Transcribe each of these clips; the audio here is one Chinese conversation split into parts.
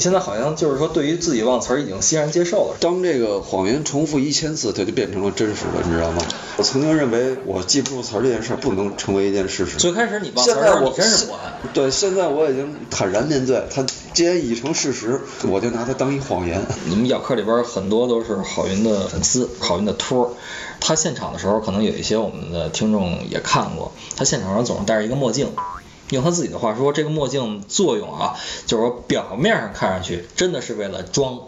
你现在好像就是说，对于自己忘词儿已经欣然接受了。当这个谎言重复一千次，它就变成了真实的，你知道吗？我曾经认为我记不住词儿这件事儿不能成为一件事实。最开始你忘词儿的时候，你真是不安。对，现在我已经坦然面对它，既然已成事实，我就拿它当一谎言。你们咬客里边很多都是郝云的粉丝，郝云的托儿。他现场的时候，可能有一些我们的听众也看过，他现场上总是戴着一个墨镜。用他自己的话说，这个墨镜作用啊，就是说表面上看上去真的是为了装，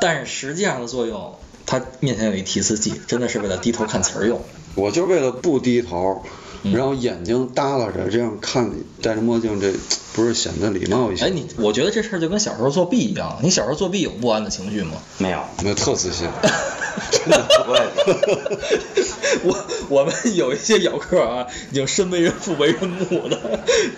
但是实际上的作用，他面前有一提词器，真的是为了低头看词儿用。我就是为了不低头，然后眼睛耷拉着，这样看戴着墨镜，这不是显得礼貌一些？哎，你我觉得这事儿就跟小时候作弊一样，你小时候作弊有不安的情绪吗？没有，没有，特自信。真的不会。我我们有一些咬客啊，已经身为人父为人母的。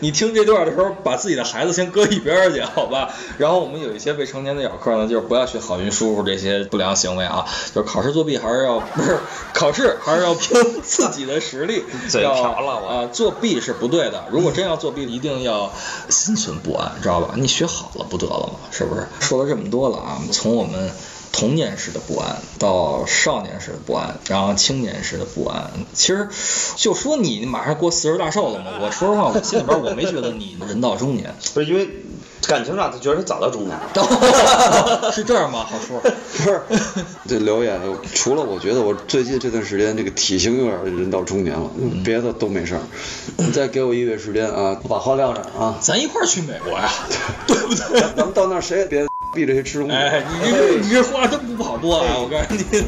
你听这段的时候，把自己的孩子先搁一边去，好吧？然后我们有一些未成年的咬客呢，就是不要学郝云叔叔这些不良行为啊，就是考试作弊还是要不是考试还是要凭自己的实力。嘴瓢了我啊，作弊是不对的。如果真要作弊，一定要心存不安，知道吧？你学好了不得了吗？是不是？说了这么多了啊，从我们。童年时的不安，到少年时的不安，然后青年时的不安，其实就说你马上过四十大寿了嘛，我说实话，我心里边我没觉得你人到中年，不是因为感情上他觉得他早到中年，是这样吗？好说，不是这留言，除了我觉得我最近这段时间这个体型有点人到中年了，别的都没事儿。你再给我一个月时间啊，我把话撂这儿啊，咱一块儿去美国呀，对不对？咱们到那儿谁也别。逼着谁吃东西？哎，你这 你这话真不好多啊！我告诉你。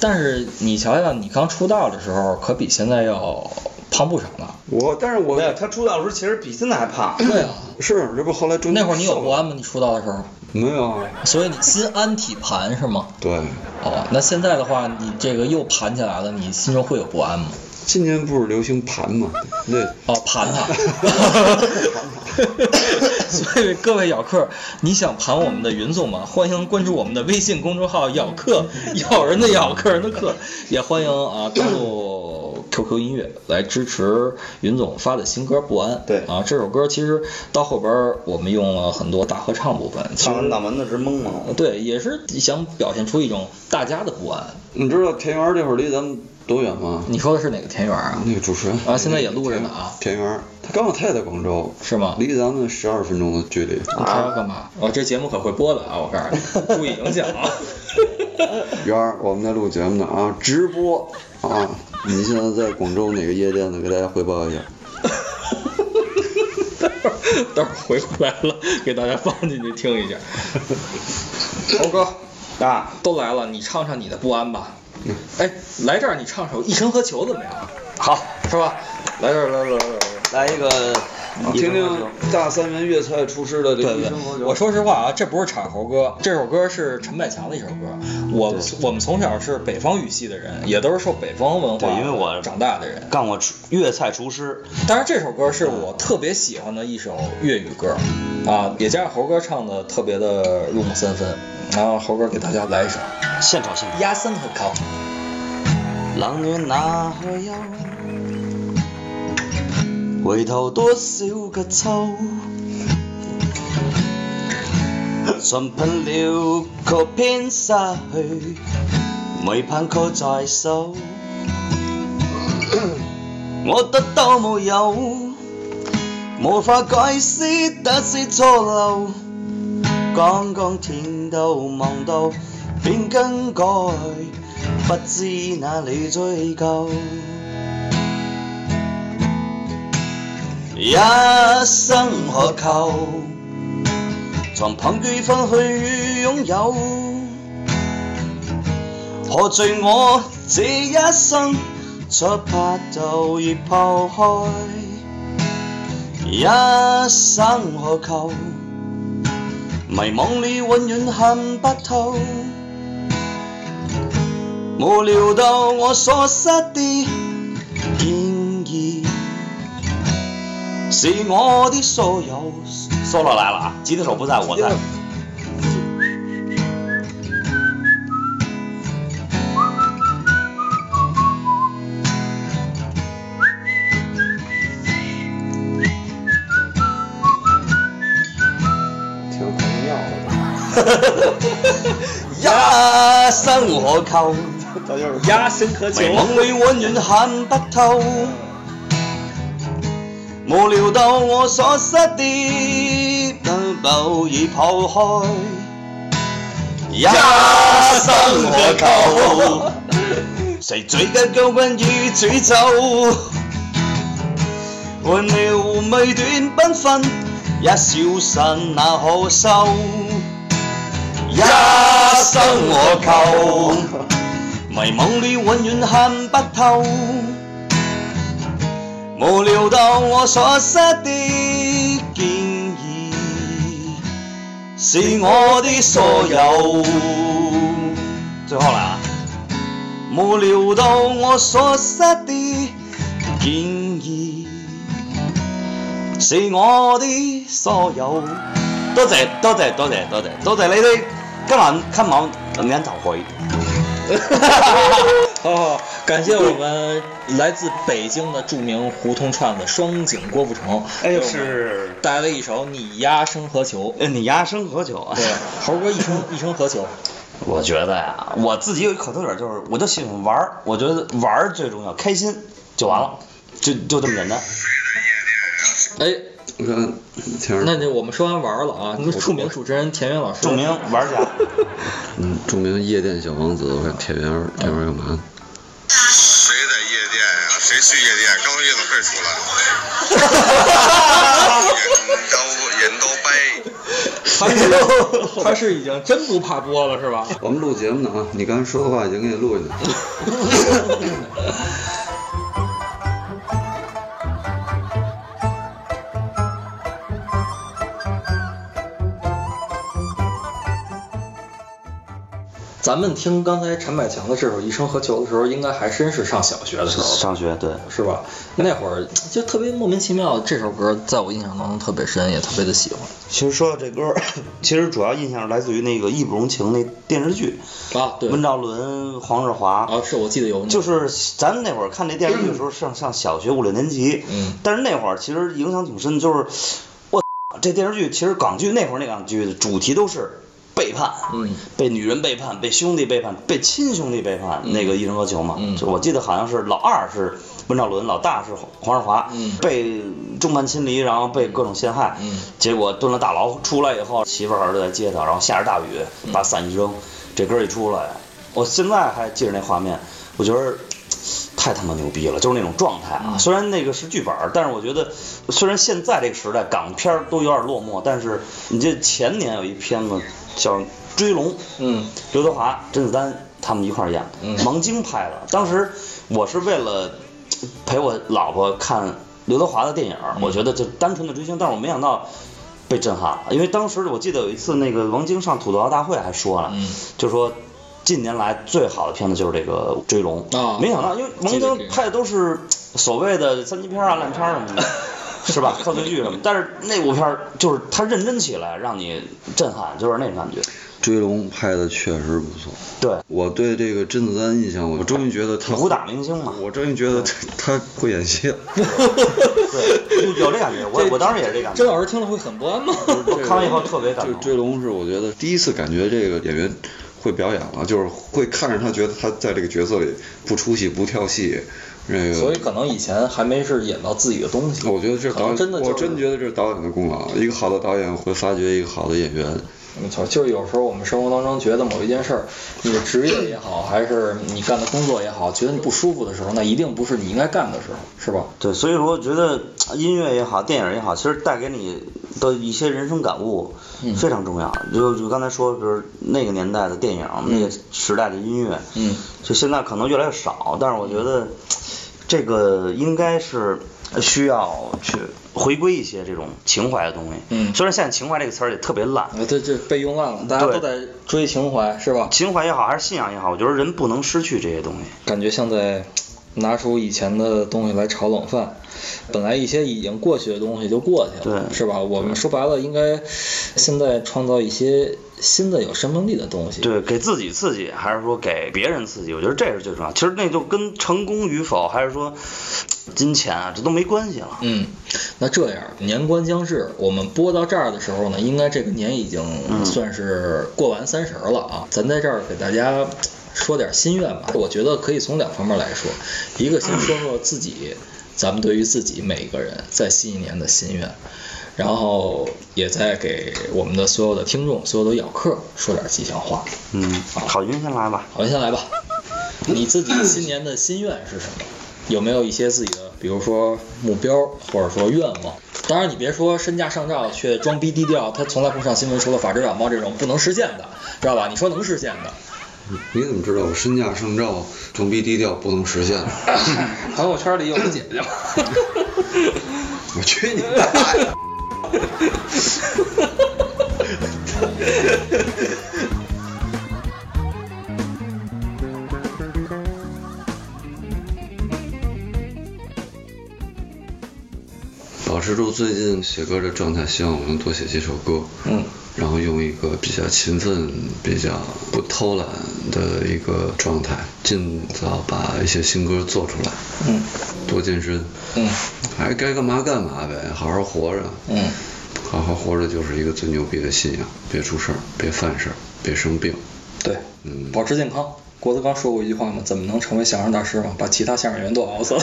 但是你瞧瞧，你刚出道的时候，可比现在要胖不少呢。我，但是我没有，他出道的时候其实比现在还胖。对啊，是，这不后来中那会儿你有不安吗？你出道的时候？没有啊。所以你心安体盘是吗？对。哦，那现在的话，你这个又盘起来了，你心中会有不安吗？今年不是流行盘吗？对，哦，盘它。所以各位咬客，你想盘我们的云总吗？欢迎关注我们的微信公众号“咬客”，咬人的咬，客人的客。也欢迎啊登录 QQ 音乐来支持云总发的新歌《不安》。对啊，这首歌其实到后边我们用了很多大合唱部分，唱完脑门子直懵懵。对，也是想表现出一种大家的不安。你知道田园这会儿离咱们多远吗？你说的是哪个田园啊？那个主持人啊，现在也录着呢啊。田园，他刚好他也在广州，是吗？离咱们十二分钟的距离。他要干嘛？哦，这节目可会播的啊！我告诉你，注意影响啊。园儿，我们在录节目呢啊，直播啊！你现在在广州哪个夜店呢？给大家汇报一下。待会儿回过来了，给大家放进去听一下。猴哥。啊，都来了，你唱唱你的不安吧。哎，来这儿你唱首《一生何求》怎么样？好，是吧？来这儿，来来来来一个，你听听大三元粤菜厨师的这个《一生何求》。我说实话啊，这不是产猴歌，这首歌是陈百强的一首歌。我我们从小是北方语系的人，也都是受北方文化因为我长大的人，干过粤菜厨师。当然，这首歌是我特别喜欢的一首粤语歌啊，也加上猴哥唱的特别的入木三分。然后猴哥给大家来一首现场现场。压森和考。冷暖哪去休？回头多少个秋？寻凭了却偏失去，未盼却在手。我得到无有，无法解释得失错漏。刚刚甜到望到便更改，不知哪里追究。一生何求？曾凭几分去拥有？何罪我这一生出发就已抛开？一生何求？迷惘里永遠看不透，無聊到我所失的建議，是我的所有。solo 來了啊，吉他手不在我在。挺荒谬的。一生何求？他就是压身可求迷惘里永遠看不透，無聊到我所失的都已拋開。一生何求？誰最緊救運與詛咒？換了未斷繽紛，一消失那可收？一生何求？迷惘里永遠看不透，無聊到我所失的建議，是我的所有。最後嚟啊！無聊到我所失的建議，是我的所有。多謝多謝多謝多謝多謝你哋今晚今晚演奏會。好好，感谢我们来自北京的著名胡同串子双井郭富城，哎呦是带来一首《你丫生何求》。呃，你丫生何求啊？对，猴哥一生 一生何求？我觉得呀，我自己有一口头语，就是我就喜欢玩儿，我觉得玩儿最重要，开心就完了，就就这么简单。哎，我看那就我们说完玩了啊，著名主持人田园老师，著名玩家，嗯，著名夜店小王子，我看田园儿，田园儿干嘛呢？谁在夜店呀、谁去夜店？刚从夜总会出来。人都人都掰。他是他是已经真不怕播了是吧？我们录节目呢啊，你刚才说的话已经给你录进去了。咱们听刚才陈百强的这首《一生何求》的时候，应该还真是上小学的时候，上学对，是吧？那会儿就特别莫名其妙，这首歌在我印象当中特别深，也特别的喜欢。其实说到这歌，其实主要印象是来自于那个《义不容情》那电视剧，啊，对，温兆伦、黄日华。啊，是我记得有，就是咱那会儿看那电视剧的时候，上上小学五六年级，嗯但是那会儿其实影响挺深，就是我这电视剧其实港剧那会儿那港剧的主题都是背叛，嗯。被女人背叛，被兄弟背叛，被亲兄弟背叛，那个一生何求嘛，嗯。就我记得好像是老二是温兆伦，老大是黄日华，嗯。被众叛亲离，然后被各种陷害，嗯。结果蹲了大牢出来以后，媳妇儿儿子在接他，然后下着大雨，嗯。把伞一扔，这歌一出来，我现在还记着那画面，我觉得。太他妈牛逼了，就是那种状态嗯啊！虽然那个是剧本，但是我觉得，虽然现在这个时代港片都有点落寞，但是你这前年有一片子叫《追龙》，嗯刘德华、甄子丹他们一块儿演的，嗯王晶拍的。当时我是为了陪我老婆看刘德华的电影我觉得就单纯的追星，但是我没想到被震撼了，因为当时我记得有一次那个王晶上吐槽大会还说了，嗯就说。近年来最好的片子就是这个《追龙》啊没想到，因为王晶拍的都是所谓的三级片啊、烂片儿什么的，是吧？贺岁剧什么，但是那部片儿就是他认真起来，让你震撼，就是那种感觉。追龙拍的确实不错。对，我对这个甄子丹印象，我终于觉得他武打明星嘛，我终于觉得他他会演戏了。对，有有这感觉，我我当时也是这感觉甄。老师听了会很不安吗？我看完以后特别感动。就追龙是我觉得第一次感觉这个演员会表演了，就是会看着他觉得他在这个角色里不出戏不跳戏，那个所以。可能以前还没是演到自己的东西。我觉得这是导演，真的、就是、我真觉得这是导演的功劳。一个好的导演会发掘一个好的演员，没错，就是有时候我们生活当中觉得某一件事儿，你的职业也好，还是你干的工作也好，觉得你不舒服的时候，那一定不是你应该干的时候，是吧？对，所以说我觉得音乐也好，电影也好，其实带给你的一些人生感悟嗯非常重要。就就刚才说，比如那个年代的电影，那个时代的音乐，嗯，就现在可能越来越少，但是我觉得这个应该是需要去回归一些这种情怀的东西。嗯虽然现在情怀这个词儿也特别烂，啊，这这被用烂了，大家都在追情怀，是吧？情怀也好还是信仰也好，我觉得人不能失去这些东西。感觉像在拿出以前的东西来炒冷饭。本来一些已经过去的东西就过去了，对是吧？我们说白了，应该现在创造一些新的有生命力的东西。对，给自己刺激，还是说给别人刺激？我觉得这是最重要。其实那就跟成功与否，还是说金钱啊，这都没关系了。嗯，那这样年关将至，我们播到这儿的时候呢，应该这个年已经算是过完三十了啊。咱在这儿给大家说点心愿吧，我觉得可以从两方面来说，一个先说说自己，咱们对于自己每一个人在新一年的心愿，然后也在给我们的所有的听众、所有的咬客说点吉祥话。嗯，郝云先来吧。郝云，先来吧。你自己新年的心愿是什么？有没有一些自己的，比如说目标或者说愿望？当然，你别说身价上照却装逼低调，他从来不上新闻，除了法制晚报这种不能实现的，知道吧？你说能实现的，你怎么知道我身价上照、装逼低调不能实现？朋友圈里有个姐姐吗？我去你大爷！保持住最近写歌的状态，希望我能多写几首歌。嗯，后用一个比较勤奋、比较不偷懒的一个状态，尽早把一些新歌做出来。嗯，多健身。嗯，还该干嘛干嘛呗，好好活着。嗯，好好活着就是一个最牛逼的信仰，别出事儿，别犯事儿，别生病。对，嗯保持健康。郭德纲说过一句话嘛，怎么能成为相声大师嘛？把其他相声演员都熬死了，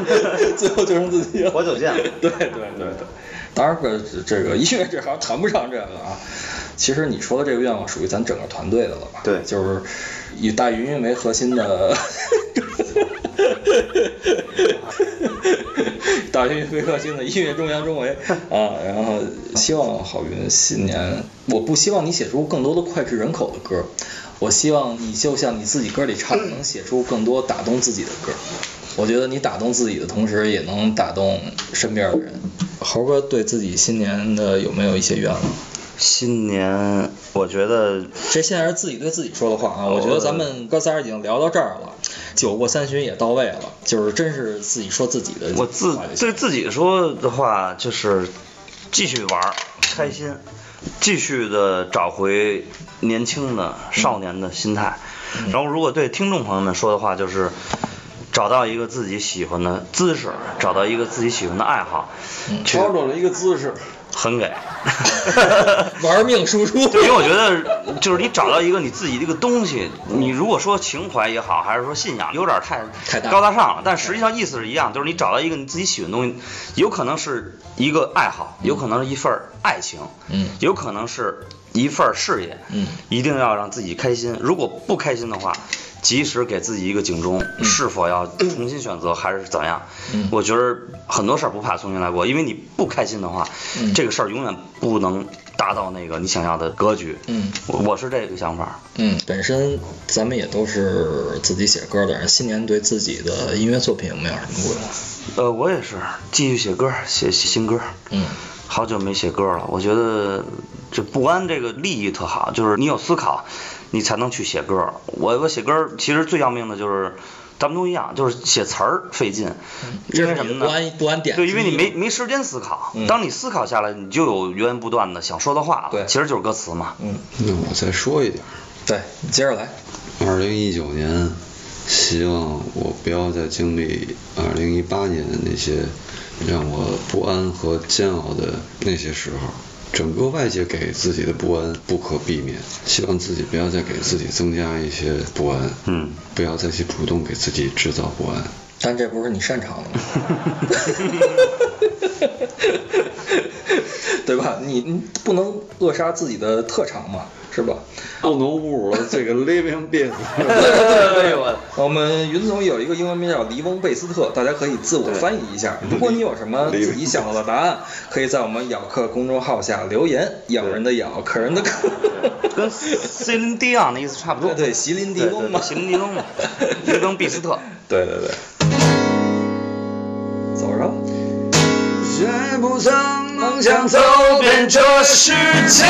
最后就剩自己了。活久见对对对对。当然，这这个音乐这行谈不上这个啊。其实你说的这个愿望属于咱整个团队的了吧？对就是以大云云为核心的。大云云为核心的音乐中央中维 啊，然后希望郝云新年，我不希望你写出更多的脍炙人口的歌，我希望你就像你自己歌里唱的，能写出更多打动自己的歌。我觉得你打动自己的同时，也能打动身边的人。猴哥对自己新年的有没有一些愿望？新年，我觉得这现在是自己对自己说的话啊。我觉得咱们哥仨已经聊到这儿了，酒过三巡也到位了，就是真是自己说自己的我自对自己说的话就是继续玩儿，开心，继续的找回年轻的少年的心态。然后，如果对听众朋友们说的话，就是找到一个自己喜欢的姿势，找到一个自己喜欢的爱好，去找着了一个姿势，很给。玩命输出。因为我觉得就是你找到一个你自己的一个东西，你如果说情怀也好，还是说信仰，有点太太高大上了。但实际上意思是一样，就是你找到一个你自己喜欢的东西，有可能是一个爱好，有可能是一份爱情，嗯有可能是一份事业，嗯一定要让自己开心。如果不开心的话，及时给自己一个警钟，是否要重新选择还是怎样？嗯我觉得很多事儿不怕重新来过，因为你不开心的话，嗯这个事儿永远不能达到那个你想要的格局。嗯我我是这个想法。嗯，本身咱们也都是自己写歌的人，新年对自己的音乐作品有没有什么规划？呃，我也是继续写歌，写写新歌。嗯好久没写歌了，我觉得这不安这个利益特好，就是你有思考，你才能去写歌。我我写歌其实最要命的就是，咱们都一样，就是写词儿费劲，因为什么呢？不安不安点对，因为你没没时间思考嗯。当你思考下来，你就有源源不断的想说的话了。对其实就是歌词嘛。嗯，那我再说一点。对，你接着来。二零一九年，希望我不要再经历二零一八年的那些让我不安和煎熬的那些时候。整个外界给自己的不安不可避免，希望自己不要再给自己增加一些不安，嗯，不要再去主动给自己制造不安。但这不是你擅长的吗？对吧？你你不能扼杀自己的特长嘛，是吧？不能侮辱了这个 living being。对我我们云总有一个英文名叫黎翁贝斯特，大家可以自我翻译一下。如果你有什么 自己想到的答案，可以在我们咬客公众号下留言。咬人的咬，客人的客。跟 Celine Dion 的意思差不多。对对席琳迪翁嘛席琳迪翁嘛，黎登毕斯特。对对对。走着。谁不曾梦想走遍这世界？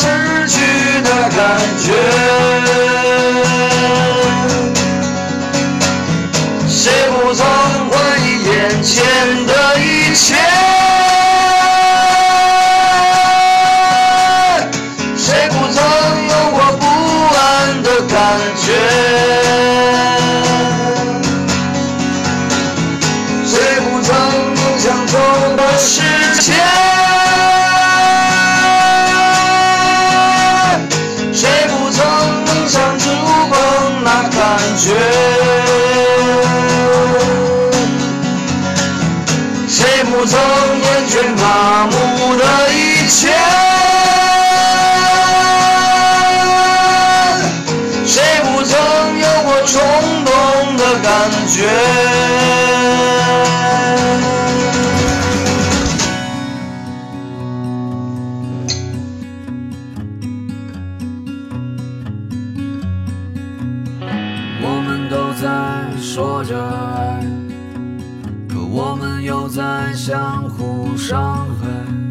失去的感觉？谁不曾怀疑眼前的一切？一切？谁不曾有过冲动的感觉？我们都在说着爱，可我们又在相互伤害。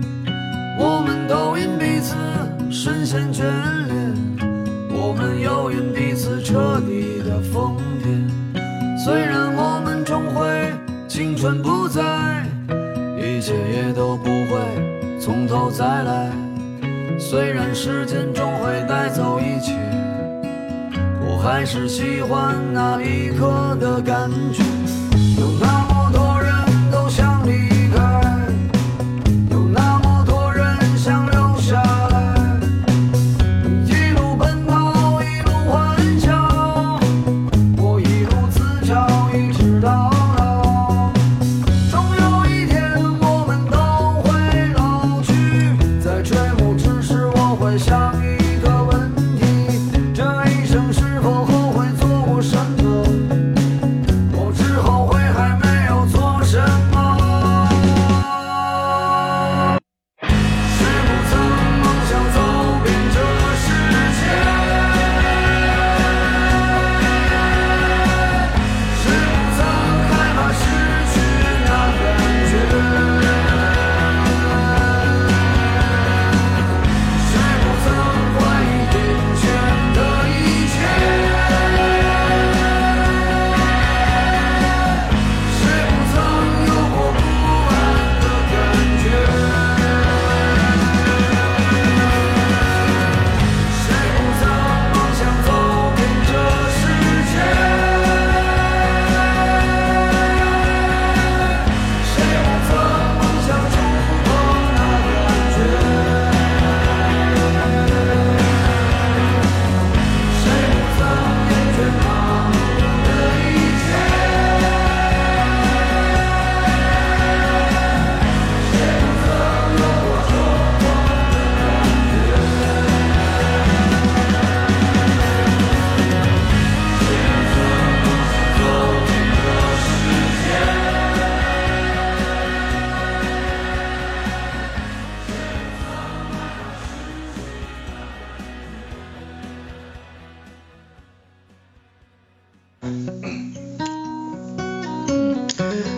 深陷眷恋，我们又因彼此彻底的疯癫。虽然我们终会青春不在，一切也都不会从头再来。虽然时间终会带走一切。我还是喜欢那一刻的感觉。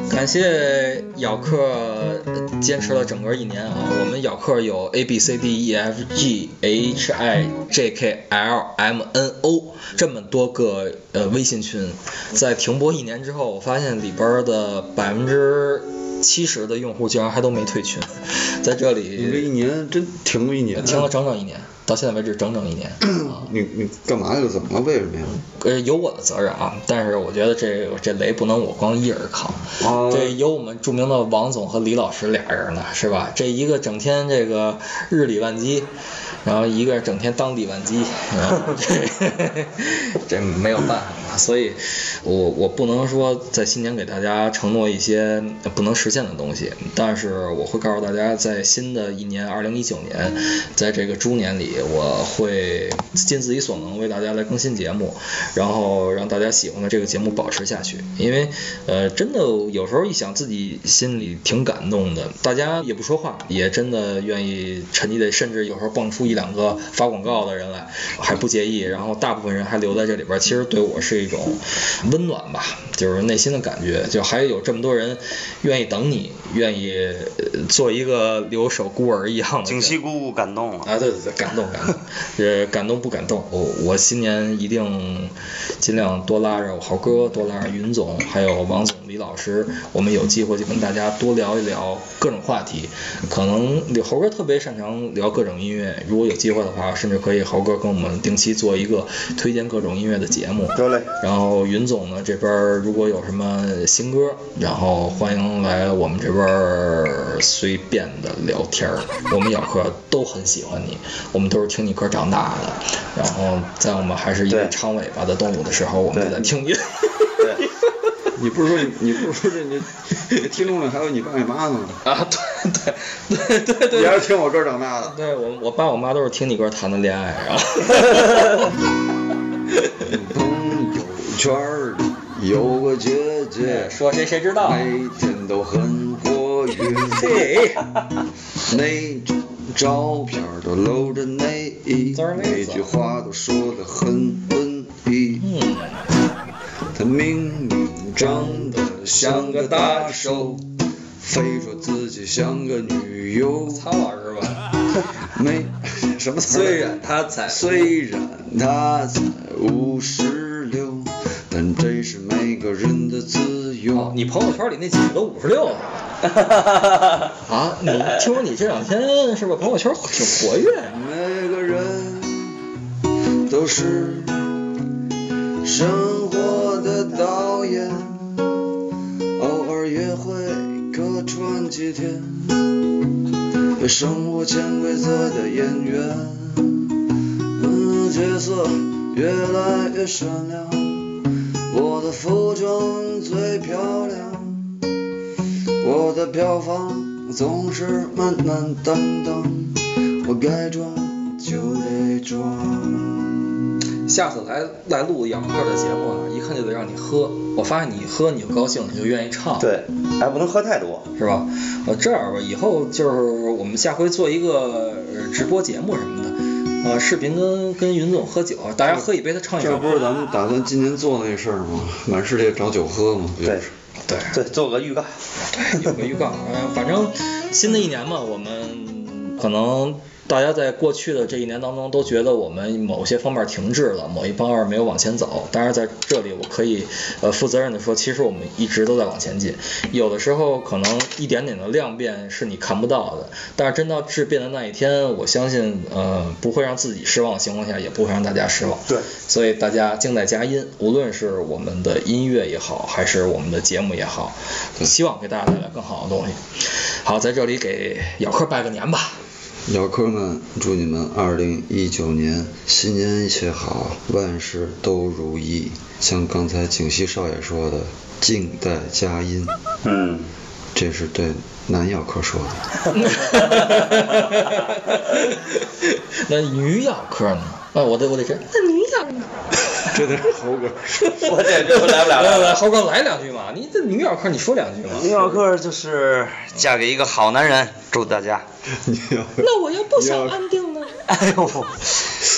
感谢咬客坚持了整个一年啊！我们咬客有 A B C D E F G H I J K L M N O 这么多个呃微信群，在停播一年之后，我发现里边的百分之七十的用户竟然还都没退群，在这里你这一年真停了一年，停了整整一年，到现在为止整整一年啊！你你干嘛去了？怎么了？为什么呀？呃，有我的责任啊，但是我觉得这这雷不能我光一人扛，啊这有我们著名的王总和李老师俩人呢，是吧？这一个整天这个日理万机，然后一个整天当理万机，这 这没有办法所以我我不能说在新年给大家承诺一些不能实现的东西，但是我会告诉大家，在新的一年二零一九年，在这个猪年里，我会尽自己所能为大家来更新节目，然后让大家喜欢的这个节目保持下去。因为呃，真的有时候一想自己心里挺感动的，大家也不说话，也真的愿意沉溺的，甚至有时候蹦出一两个发广告的人来，还不介意。然后大部分人还留在这里边，其实对我是是一种温暖吧，就是内心的感觉。就还有这么多人愿意等你，愿意呃做一个留守孤儿一样的人。景熙姑姑感动了。啊，对对对，感动感动，呃，感动不感动？我我新年一定尽量多拉着我豪哥，多拉着云总，还有王总、李老师，我们有机会就跟大家多聊一聊各种话题。可能猴哥特别擅长聊各种音乐，如果有机会的话，甚至可以猴哥跟我们定期做一个推荐各种音乐的节目。得嘞。然后云总呢这边如果有什么新歌，然后欢迎来我们这边儿随便的聊天儿。我们咬客都很喜欢你，我们都是听你歌长大的。然后在我们还是一个长尾巴的动物的时候，我们就在听你。对，你不是说你你不是说这你你听众里还有你爸你妈呢吗？啊，对对对对对。你还是听我歌长大的。对我我爸我妈都是听你歌谈的恋爱，然后。朋友圈儿里有个姐姐，说谁谁知道？每天都很活 跃。嘿，那张照片都露着内衣，每句话都说得很像个大手，非说自己像个女优。曹老师吧。没什么词儿虽然他才虽然他才五十六，但这是每个人的自由。哦，你朋友圈里那几个都五十六了。啊，你听说你这两天是不是朋友圈挺活跃？每个人都是生活的导演，客串几天，被生活潜规则的演员。嗯，角色越来越闪亮，我的服装最漂亮。我的票房总是满满当当，我该装就得装。下次来来录养乐的节目啊，一看就得让你喝。我发现你喝你就高兴，你就愿意唱。对，还不能喝太多。是吧？呃，这样吧，以后就是我们下回做一个呃直播节目什么的，呃，视频跟跟云总喝酒，大家喝一杯，他唱一首歌。这不是咱们打算今年做那事儿吗？满世界找酒喝吗？不就对是对对，做个预告。对，有个预告。嗯，反正新的一年嘛，我们可能大家在过去的这一年当中都觉得我们某些方面停滞了，某一方面没有往前走。当然在这里我可以呃负责任的说，其实我们一直都在往前进。有的时候可能一点点的量变是你看不到的，但是真到质变的那一天，我相信呃不会让自己失望的情况下，也不会让大家失望。对，所以大家静待佳音，无论是我们的音乐也好，还是我们的节目也好，希望给大家带来更好的东西。好，在这里给咬客拜个年吧。咬客们，祝你们二零一九年新年一切好，万事都如意。像刚才景熙少爷说的，静待佳音，嗯，这是对男姚科说的。那女姚科呢？啊，我得我得这，那女咬呢？这得是猴哥说。我这这来不了来来。猴哥来两句嘛，你这女咬客你说两句嘛。女小客就是嫁给一个好男人，祝大家。那我要不想安定呢？哎呦，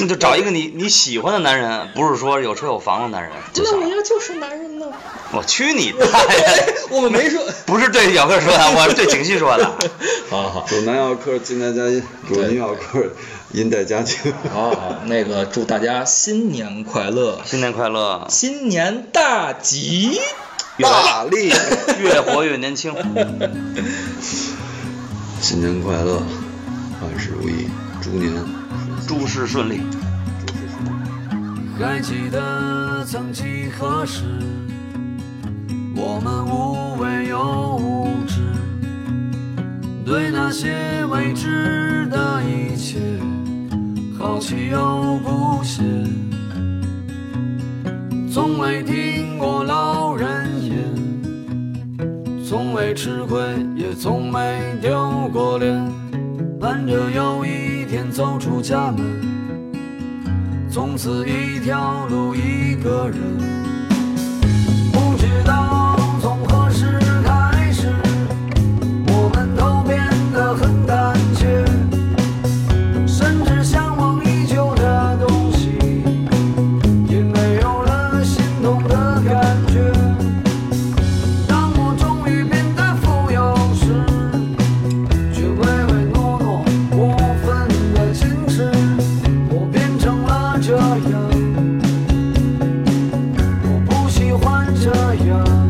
那 就找一个你你喜欢的男人，不是说有车有房的男人就行了。要就是男人呢？我去你 大爷！我们没说。不是对小客说的，我是对景熙说的。好好祝男咬客静待佳音，祝对女咬客音待佳境。好好，那个祝大家新年快乐，新年快乐，新年大吉。大力，越活越年轻。新年快乐，万事如意，猪年诸事顺利。还记得曾几何时，我们无畏又无知，对那些未知的一切好奇又不屑，从未听过老人言，从未吃亏，也从没丢过脸，盼着有一走出家门。从此一条路一个人，fire.